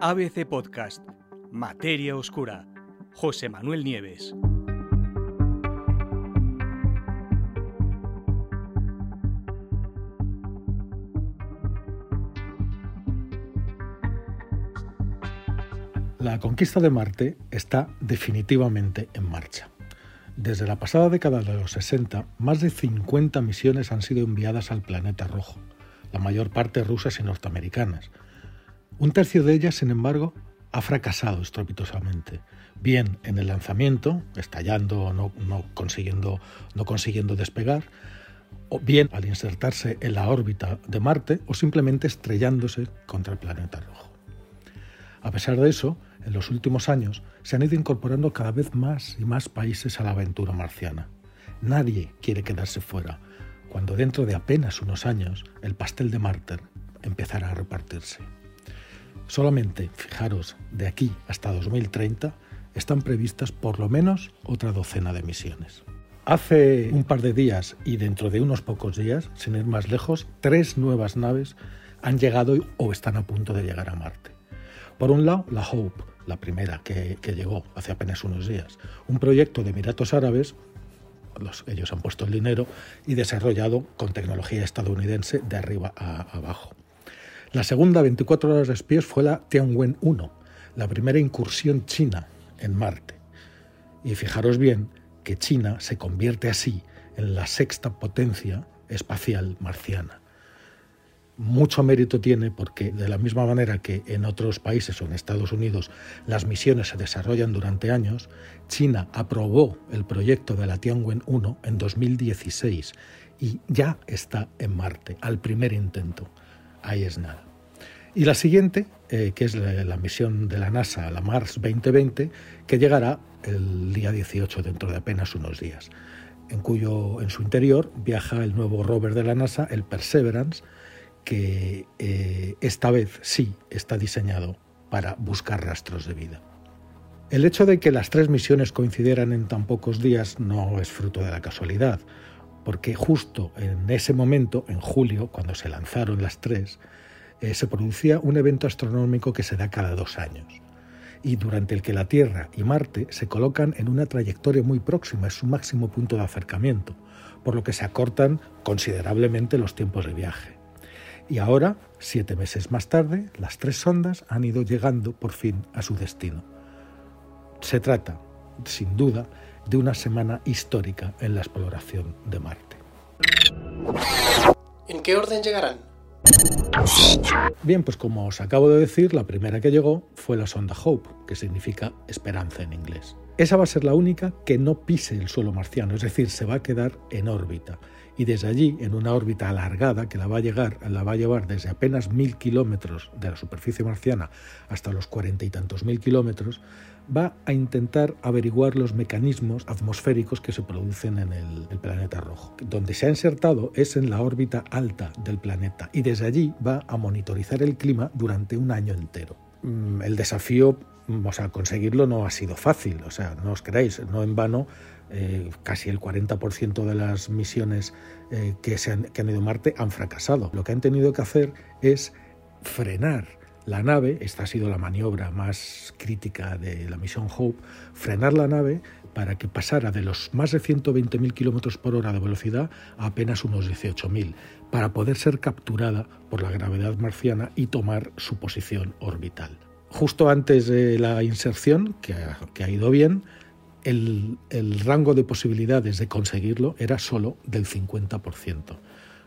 ABC Podcast, Materia Oscura, José Manuel Nieves. La conquista de Marte está definitivamente en marcha. Desde la pasada década de los 60, más de 50 misiones han sido enviadas al planeta rojo, la mayor parte rusas y norteamericanas. Un tercio de ellas, sin embargo, ha fracasado estrepitosamente, bien en el lanzamiento, estallando o no, consiguiendo, no consiguiendo despegar, o bien al insertarse en la órbita de Marte o simplemente estrellándose contra el planeta rojo. A pesar de eso, en los últimos años se han ido incorporando cada vez más y más países a la aventura marciana. Nadie quiere quedarse fuera, cuando dentro de apenas unos años el pastel de Marte empezará a repartirse. Solamente, fijaros, de aquí hasta 2030 están previstas por lo menos otra docena de misiones. Hace un par de días y dentro de unos pocos días, sin ir más lejos, tres nuevas naves han llegado o están a punto de llegar a Marte. Por un lado, la Hope, la primera que, llegó hace apenas unos días, un proyecto de Emiratos Árabes, ellos han puesto el dinero y desarrollado con tecnología estadounidense de arriba a abajo. La segunda, 24 horas después, fue la Tianwen-1, la primera incursión china en Marte. Y fijaros bien que China se convierte así en la sexta potencia espacial marciana mucho mérito tiene porque de la misma manera que en otros países o en Estados Unidos las misiones se desarrollan durante años, China aprobó el proyecto de la Tianwen 1 en 2016 y ya está en Marte, al primer intento. Ahí es nada. Y la siguiente, eh, que es la, misión de la NASA, la Mars 2020, que llegará el día 18, dentro de apenas unos días, en cuyo en su interior viaja el nuevo rover de la NASA, el Perseverance, que eh, esta vez sí está diseñado para buscar rastros de vida. El hecho de que las tres misiones coincidieran en tan pocos días no es fruto de la casualidad, porque justo en ese momento, en julio, cuando se lanzaron las tres, eh, se producía un evento astronómico que se da cada dos años y durante el que la Tierra y Marte se colocan en una trayectoria muy próxima, es su máximo punto de acercamiento, por lo que se acortan considerablemente los tiempos de viaje. Y ahora, siete meses más tarde, las tres sondas han ido llegando por fin a su destino. Se trata, sin duda, de una semana histórica en la exploración de Marte. ¿En qué orden llegarán? Bien, pues como os acabo de decir, la primera que llegó fue la sonda Hope, que significa esperanza en inglés. Esa va a ser la única que no pise el suelo marciano, es decir, se va a quedar en órbita. Y desde allí, en una órbita alargada que la va a, llegar, la va a llevar desde apenas mil kilómetros de la superficie marciana hasta los cuarenta y tantos mil kilómetros, va a intentar averiguar los mecanismos atmosféricos que se producen en el, el, planeta rojo. Donde se ha insertado es en la órbita alta del planeta y desde allí va a monitorizar el clima durante un año entero. Mm, el desafío o sea, conseguirlo no ha sido fácil, o sea, no os creáis, no en vano, eh, casi el 40% de las misiones eh, que, se han, que han ido a Marte han fracasado. Lo que han tenido que hacer es frenar la nave, esta ha sido la maniobra más crítica de la misión Hope, frenar la nave para que pasara de los más de 120.000 km por hora de velocidad a apenas unos 18.000, para poder ser capturada por la gravedad marciana y tomar su posición orbital justo antes de la inserción, que ha, ido bien, el, rango de posibilidades de conseguirlo era solo del 50%.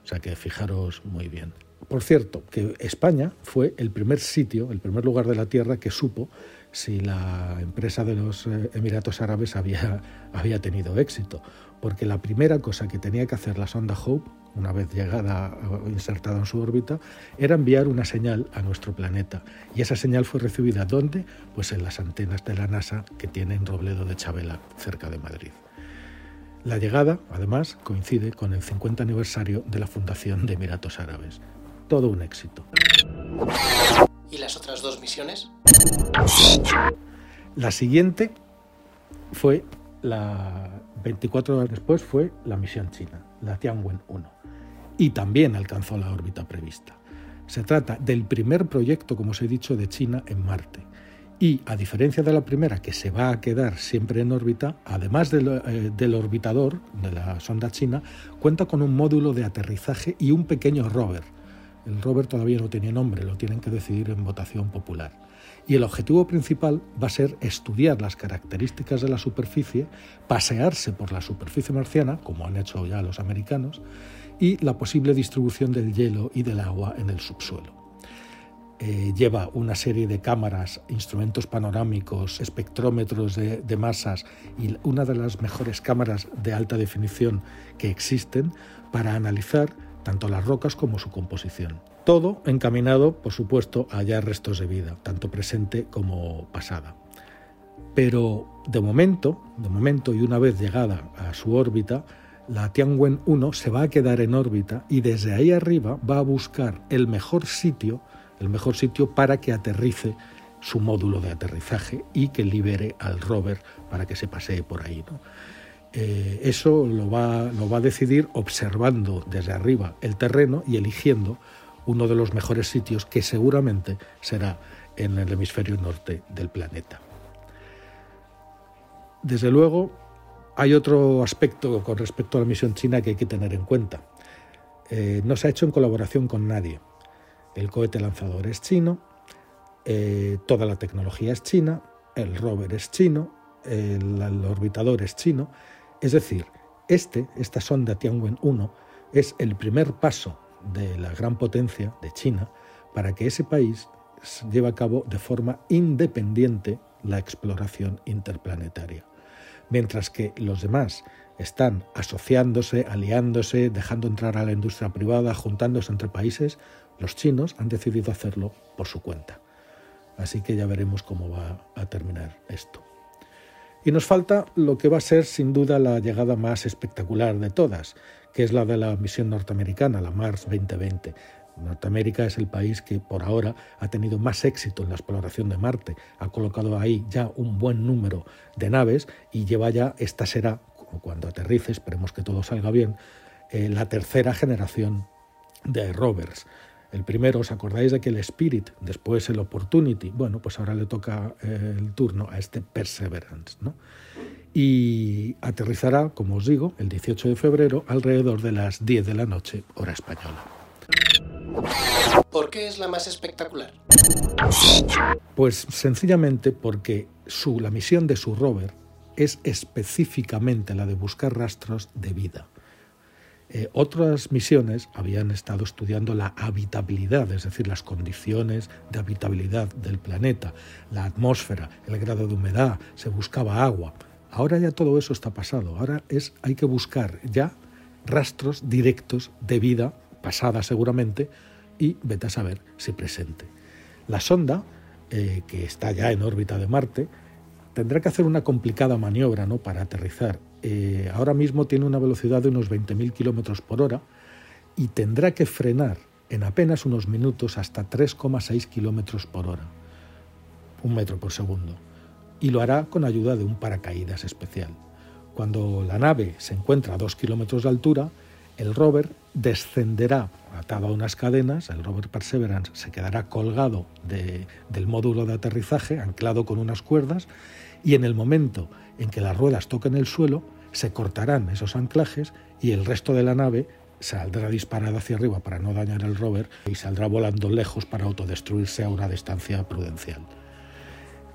O sea que fijaros muy bien. Por cierto, que España fue el primer sitio, el primer lugar de la Tierra que supo si la empresa de los eh, Emiratos Árabes había, había tenido éxito, porque la primera cosa que tenía que hacer la sonda Hope, una vez llegada insertada en su órbita, era enviar una señal a nuestro planeta. Y esa señal fue recibida ¿dónde? Pues en las antenas de la NASA que tienen Robledo de Chabela, cerca de Madrid. La llegada, además, coincide con el 50 aniversario de la fundación de Emiratos Árabes. Todo un éxito. ¿Y las otras dos misiones? La siguiente fue la 24 horas después fue la misión china, la Tianwen 1, y también alcanzó la órbita prevista. Se trata del primer proyecto, como os he dicho, de China en Marte. Y a diferencia de la primera, que se va a quedar siempre en órbita, además del, eh, del, orbitador de la sonda china, cuenta con un módulo de aterrizaje y un pequeño rover. El rover todavía no tiene nombre, lo tienen que decidir en votación popular. Y el objetivo principal va a ser estudiar las características de la superficie, pasearse por la superficie marciana, como han hecho ya los americanos, y la posible distribución del hielo y del agua en el subsuelo. Eh, lleva una serie de cámaras, instrumentos panorámicos, espectrómetros de, de, masas y una de las mejores cámaras de alta definición que existen para analizar tanto las rocas como su composición. Todo encaminado, por supuesto, a hallar restos de vida, tanto presente como pasada. Pero de momento, de momento y una vez llegada a su órbita, la Tianwen 1 se va a quedar en órbita y desde ahí arriba va a buscar el mejor sitio el mejor sitio para que aterrice su módulo de aterrizaje y que libere al rover para que se pasee por ahí. ¿no? Eh, eso lo va, a decidir observando desde arriba el terreno y eligiendo uno de los mejores sitios que seguramente será en el hemisferio norte del planeta. Desde luego, hay otro aspecto con respecto a la misión china que hay que tener en cuenta. Eh, no se ha hecho en colaboración con nadie. El cohete lanzador es chino, eh, toda la tecnología es china, el rover es chino, el, orbitador es chino. Es decir, este, esta sonda Tianwen 1 es el primer paso de la gran potencia de China para que ese país lleve a cabo de forma independiente la exploración interplanetaria. Mientras que los demás están asociándose, aliándose, dejando entrar a la industria privada, juntándose entre países, los chinos han decidido hacerlo por su cuenta. Así que ya veremos cómo va a terminar esto. Y nos falta lo que va a ser sin duda la llegada más espectacular de todas, que es la de la misión norteamericana, la Mars 2020. Norteamérica es el país que por ahora ha tenido más éxito en la exploración de Marte, ha colocado ahí ya un buen número de naves y lleva ya, esta será, cuando aterrice, esperemos que todo salga bien, eh, la tercera generación de rovers. El primero, ¿os acordáis de que el Spirit, después el Opportunity? Bueno, pues ahora le toca eh, el turno a este Perseverance, ¿no? Y aterrizará, como os digo, el 18 de febrero alrededor de las 10 de la noche, hora española. ¿Por qué es la más espectacular? Pues sencillamente porque su, la misión de su rover es específicamente la de buscar rastros de vida. Eh, otras misiones habían estado estudiando la habitabilidad, es decir, las condiciones de habitabilidad del planeta, la atmósfera, el grado de humedad, se buscaba agua. Ahora ya todo eso está pasado, ahora es, hay que buscar ya rastros directos de vida pasada seguramente y vete a saber si presente. La sonda, eh, que está ya en órbita de Marte, tendrá que hacer una complicada maniobra ¿no? para aterrizar eh, ahora mismo tiene una velocidad de unos 20.000 kilómetros por hora y tendrá que frenar en apenas unos minutos hasta 3,6 kilómetros por hora, un metro por segundo, y lo hará con ayuda de un paracaídas especial. Cuando la nave se encuentra a 2 kilómetros de altura, el rover descenderá atado a unas cadenas, el rover Perseverance se quedará colgado de, del módulo de aterrizaje, anclado con unas cuerdas, y en el momento en que las ruedas toquen el suelo, se cortarán esos anclajes y el resto de la nave saldrá disparada hacia arriba para no dañar el rover y saldrá volando lejos para autodestruirse a una distancia prudencial.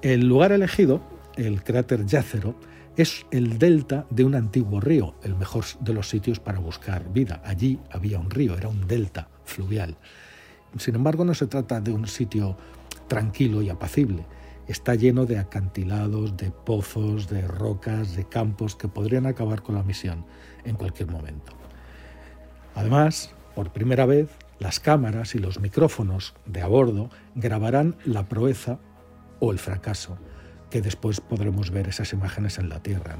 El lugar elegido, el cráter Yácero, es el delta de un antiguo río, el mejor de los sitios para buscar vida. Allí había un río, era un delta fluvial. Sin embargo, no se trata de un sitio tranquilo y apacible está lleno de acantilados, de pozos, de rocas, de campos que podrían acabar con la misión en cualquier momento. Además, por primera vez, las cámaras y los micrófonos de a bordo grabarán la proeza o el fracaso, que después podremos ver esas imágenes en la Tierra.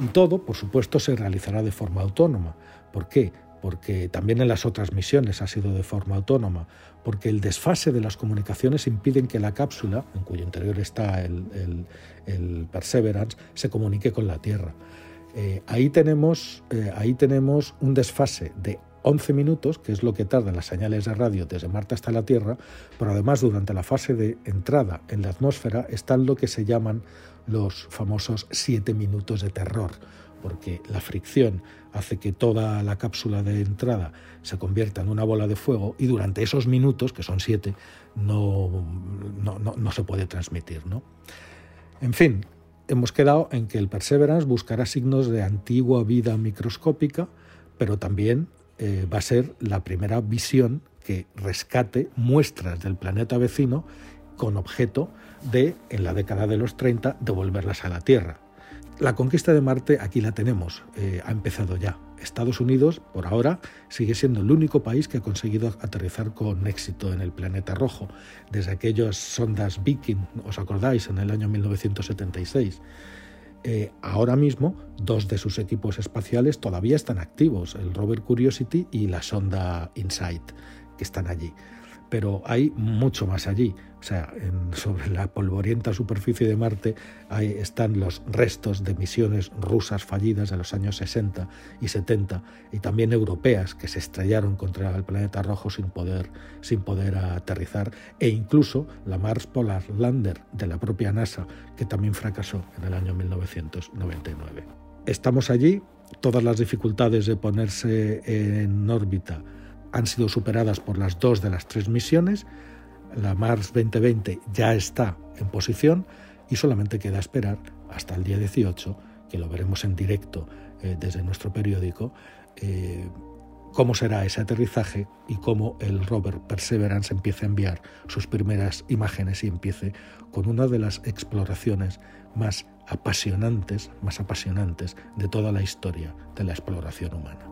Y todo, por supuesto, se realizará de forma autónoma. ¿Por qué? porque también en las otras misiones ha sido de forma autónoma, porque el desfase de las comunicaciones impiden que la cápsula, en cuyo interior está el, Perseverance, se comunique con la Tierra. Eh, ahí, tenemos, eh, ahí tenemos un desfase de 11 minutos, que es lo que tardan las señales de radio desde Marte hasta la Tierra, pero además durante la fase de entrada en la atmósfera están lo que se llaman los famosos 7 minutos de terror, porque la fricción hace que toda la cápsula de entrada se convierta en una bola de fuego y durante esos minutos, que son 7, no, no, no, se puede transmitir. ¿no? En fin, hemos quedado en que el Perseverance buscará signos de antigua vida microscópica, pero también eh, va a ser la primera visión que rescate muestras del planeta vecino con objeto de, en la década de los 30, devolverlas a la Tierra. La conquista de Marte aquí la tenemos, eh, ha empezado ya. Estados Unidos, por ahora, sigue siendo el único país que ha conseguido aterrizar con éxito en el planeta rojo, desde aquellas sondas Viking, ¿os acordáis?, en el año 1976. Eh, ahora mismo, dos de sus equipos espaciales todavía están activos, el rover Curiosity y la sonda InSight, que están allí pero hay mucho más allí. O sea, sobre la polvorienta superficie de Marte ahí están los restos de misiones rusas fallidas de los años 60 y 70 y también europeas que se estrellaron contra el planeta rojo sin poder, sin poder aterrizar e incluso la Mars Polar Lander de la propia NASA que también fracasó en el año 1999. Estamos allí, todas las dificultades de ponerse en órbita han sido superadas por las dos de las tres misiones. La Mars 2020 ya está en posición y solamente queda esperar hasta el día 18, que lo veremos en directo eh, desde nuestro periódico, eh, cómo será ese aterrizaje y cómo el rover Perseverance empiece a enviar sus primeras imágenes y empiece con una de las exploraciones más apasionantes, más apasionantes de toda la historia de la exploración humana.